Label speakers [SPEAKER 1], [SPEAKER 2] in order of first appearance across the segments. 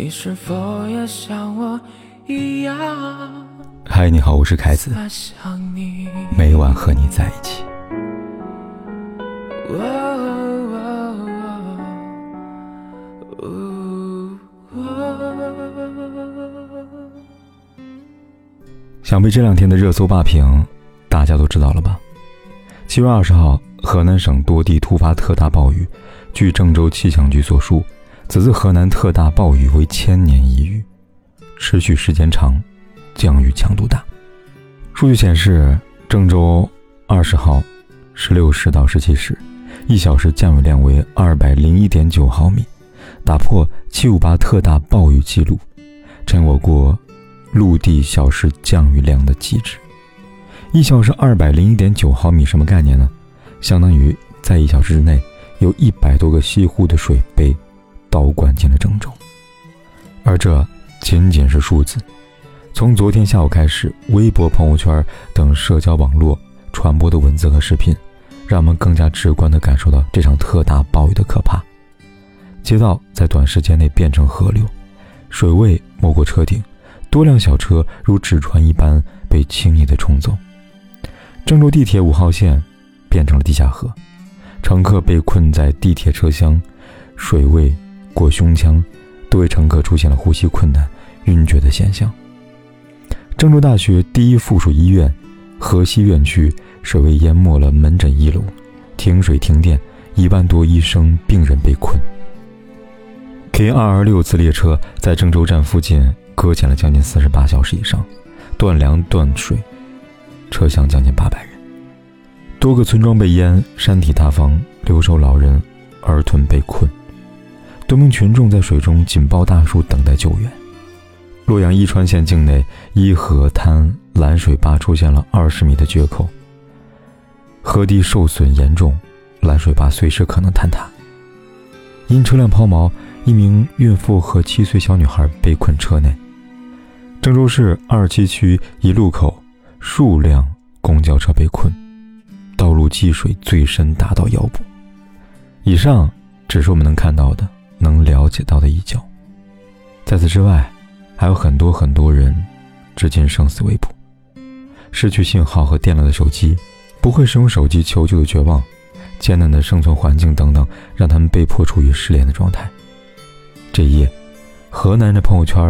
[SPEAKER 1] 你是否也像我一样？
[SPEAKER 2] 嗨，你好，我是凯子。每晚和你在一起。想必这两天的热搜霸屏，大家都知道了吧？七月二十号，河南省多地突发特大暴雨。据郑州气象局所述，此次河南特大暴雨为千年一遇，持续时间长，降雨强度大。数据显示，郑州二十号十六时到十七时，一小时降雨量为二百零一点九毫米，打破七五八特大暴雨记录，成我国陆地小时降雨量的极致。一小时二百零一点九毫米什么概念呢？相当于在一小时之内。有一百多个西湖的水被倒灌进了郑州，而这仅仅是数字。从昨天下午开始，微博、朋友圈等社交网络传播的文字和视频，让我们更加直观地感受到这场特大暴雨的可怕。街道在短时间内变成河流，水位没过车顶，多辆小车如纸船一般被轻易地冲走。郑州地铁五号线变成了地下河。乘客被困在地铁车厢，水位过胸腔，多位乘客出现了呼吸困难、晕厥的现象。郑州大学第一附属医院河西院区水位淹没了门诊一楼，停水停电，一万多医生病人被困。K 二二六次列车在郑州站附近搁浅了将近四十八小时以上，断粮断水，车厢将近八百人。多个村庄被淹，山体塌方，留守老人、儿童被困，多名群众在水中紧抱大树等待救援。洛阳伊川县境内伊河滩拦水坝出现了二十米的决口，河堤受损严重，拦水坝随时可能坍塌。因车辆抛锚，一名孕妇和七岁小女孩被困车内。郑州市二七区一路口数辆公交车被困。道路积水最深达到腰部。以上只是我们能看到的、能了解到的一角，在此之外，还有很多很多人，至今生死未卜。失去信号和电量的手机，不会使用手机求救的绝望，艰难的生存环境等等，让他们被迫处于失联的状态。这一夜，河南的朋友圈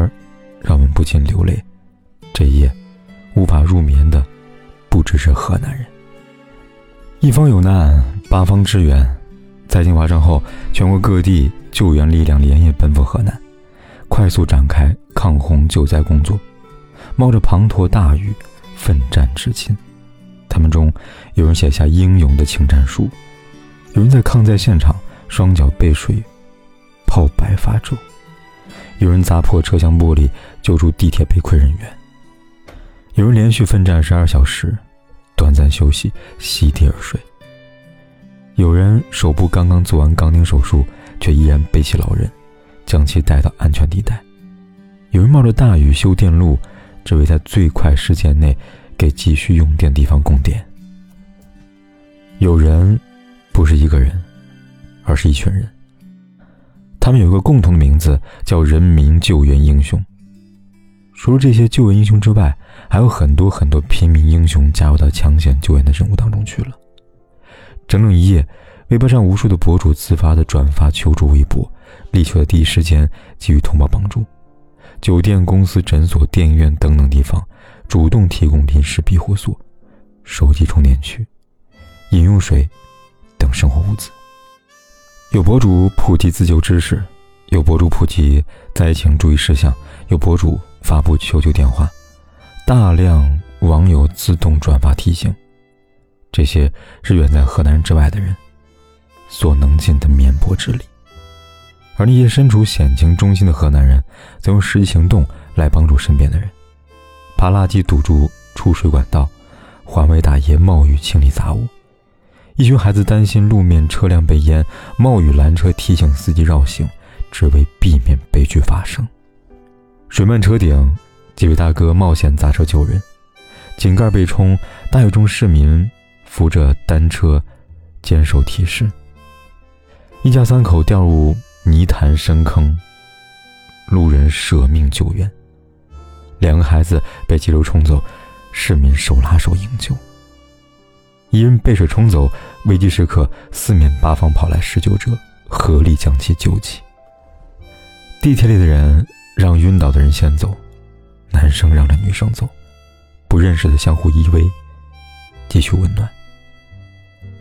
[SPEAKER 2] 让我们不禁流泪。这一夜，无法入眠的，不只是河南人。一方有难，八方支援。灾情发生后，全国各地救援力量连夜奔赴河南，快速展开抗洪救灾工作，冒着滂沱大雨，奋战至今。他们中有人写下英勇的请战书，有人在抗灾现场双脚被水泡白发皱，有人砸破车厢玻璃救助地铁被困人员，有人连续奋战十二小时。短暂休息，席地而睡。有人手部刚刚做完钢钉手术，却依然背起老人，将其带到安全地带。有人冒着大雨修电路，只为在最快时间内给急需用电地方供电。有人不是一个人，而是一群人。他们有个共同的名字，叫人民救援英雄。除了这些救援英雄之外，还有很多很多平民英雄加入到抢险救援的任务当中去了。整整一夜，微博上无数的博主自发的转发求助微博，力求在第一时间给予同胞帮助。酒店、公司、诊所、电影院等等地方主动提供临时庇护所、手机充电区、饮用水等生活物资。有博主普及自救知识，有博主普及灾情注意事项，有博主。发布求救电话，大量网友自动转发提醒，这些是远在河南之外的人所能尽的绵薄之力。而那些身处险情中心的河南人，则用实际行动来帮助身边的人：扒垃圾堵住出水管道，环卫大爷冒雨清理杂物；一群孩子担心路面车辆被淹，冒雨拦车提醒司机绕行，只为避免悲剧发生。水漫车顶，几位大哥冒险砸车救人，井盖被冲，大雨中市民扶着单车坚守提示。一家三口掉入泥潭深坑，路人舍命救援。两个孩子被急流冲走，市民手拉手营救。一人被水冲走，危急时刻，四面八方跑来施救者，合力将其救起。地铁里的人让晕倒的人先走，男生让着女生走，不认识的相互依偎，继续温暖。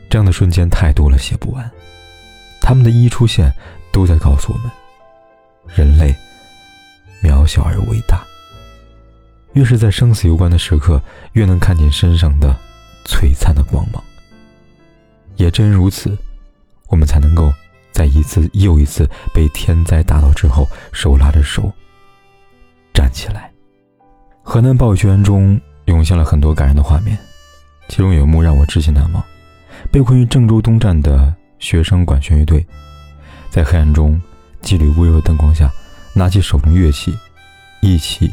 [SPEAKER 2] 这样的瞬间太多了，写不完。他们的一出现，都在告诉我们：人类渺小而伟大。越是在生死攸关的时刻，越能看见身上的璀璨的光芒。也正如此，我们才能够在一次又一次被天灾打倒之后，手拉着手站起来。河南暴雨救援中涌现了很多感人的画面，其中有一幕让我至今难忘：被困于郑州东站的学生管弦乐队，在黑暗中，几缕微弱灯光下，拿起手中乐器，一起。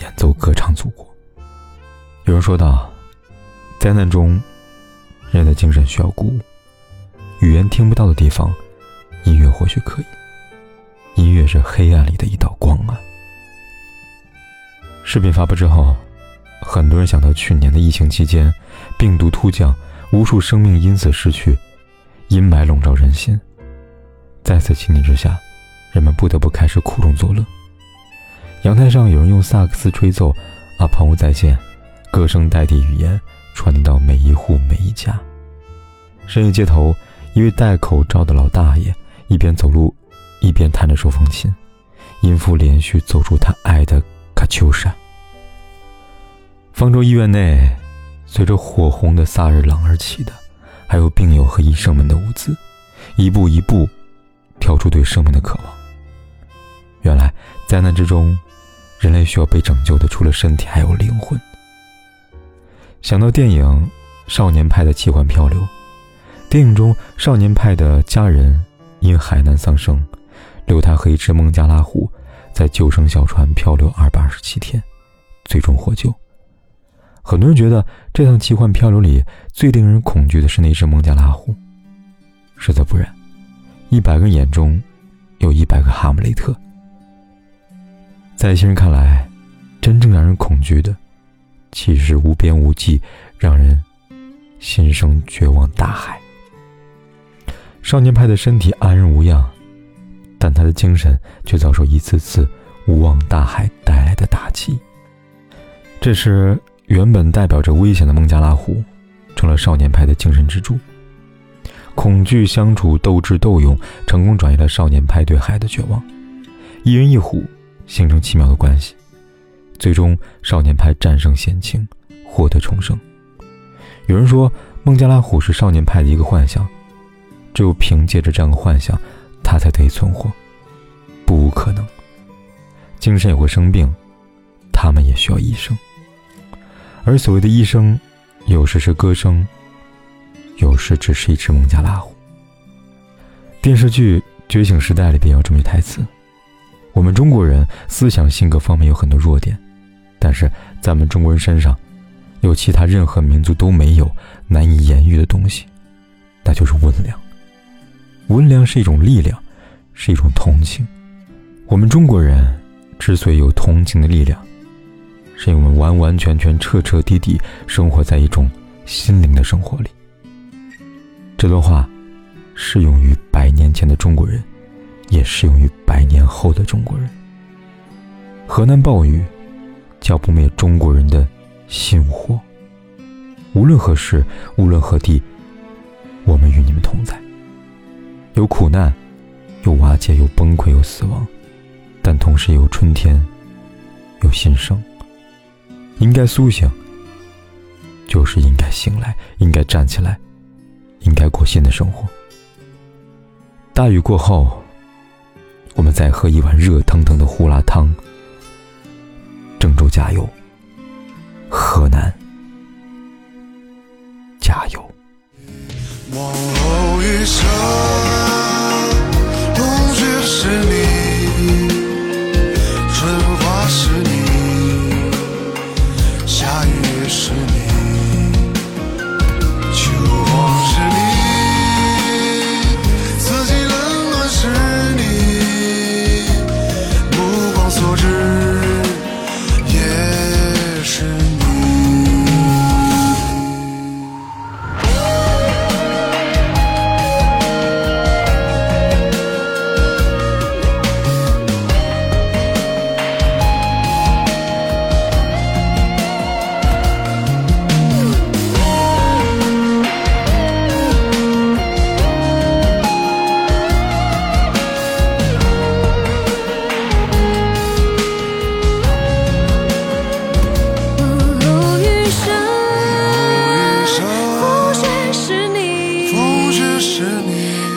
[SPEAKER 2] 演奏歌唱祖国。有人说道：“灾难中，人的精神需要鼓舞。语言听不到的地方，音乐或许可以。音乐是黑暗里的一道光啊。”视频发布之后，很多人想到去年的疫情期间，病毒突降，无数生命因此失去，阴霾笼罩人心。在此情景之下，人们不得不开始苦中作乐。阳台上有人用萨克斯吹奏《阿朋友再见》，歌声代替语言，传递到每一户每一家。深夜街头，一位戴口罩的老大爷一边走路，一边弹着手风琴，音符连续奏出他爱的《卡秋莎》。方舟医院内，随着火红的萨日朗而起的，还有病友和医生们的物资，一步一步，跳出对生命的渴望。原来，灾难之中。人类需要被拯救的，除了身体，还有灵魂。想到电影《少年派的奇幻漂流》，电影中少年派的家人因海难丧生，留他和一只孟加拉虎在救生小船漂流二百二十七天，最终获救。很多人觉得这趟奇幻漂流里最令人恐惧的是那只孟加拉虎，实则不然，一百个眼中有一百个哈姆雷特。在一些人看来，真正让人恐惧的，其实是无边无际、让人心生绝望大海。少年派的身体安然无恙，但他的精神却遭受一次次无望大海带来的打击。这时，原本代表着危险的孟加拉虎，成了少年派的精神支柱。恐惧相处、斗智斗勇，成功转移了少年派对海的绝望。一人一虎。形成奇妙的关系，最终少年派战胜险情，获得重生。有人说，孟加拉虎是少年派的一个幻想，只有凭借着这样的幻想，他才得以存活。不无可能，精神也会生病，他们也需要医生。而所谓的医生，有时是歌声，有时只是一只孟加拉虎。电视剧《觉醒时代》里边有这么一台词。我们中国人思想性格方面有很多弱点，但是在我们中国人身上，有其他任何民族都没有难以言喻的东西，那就是温良。温良是一种力量，是一种同情。我们中国人之所以有同情的力量，是因为我们完完全全、彻彻底底生活在一种心灵的生活里。这段话适用于百年前的中国人。也适用于百年后的中国人。河南暴雨，浇不灭中国人的心火。无论何时，无论何地，我们与你们同在。有苦难，有瓦解，有崩溃，有死亡，但同时也有春天，有新生。应该苏醒，就是应该醒来，应该站起来，应该过新的生活。大雨过后。我们再喝一碗热腾腾的胡辣汤。郑州加油，河南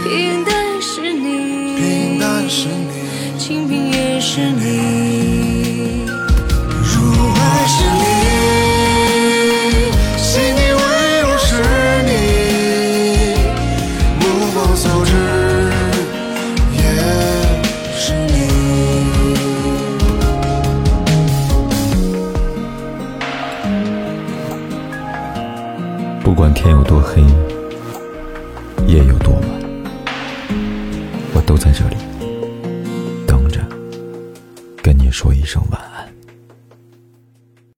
[SPEAKER 3] 平淡是你，
[SPEAKER 4] 平淡是你，
[SPEAKER 3] 清贫也是你，
[SPEAKER 4] 如爱是你，细腻温柔是你，目光所至也是你。
[SPEAKER 2] 不管天有多黑，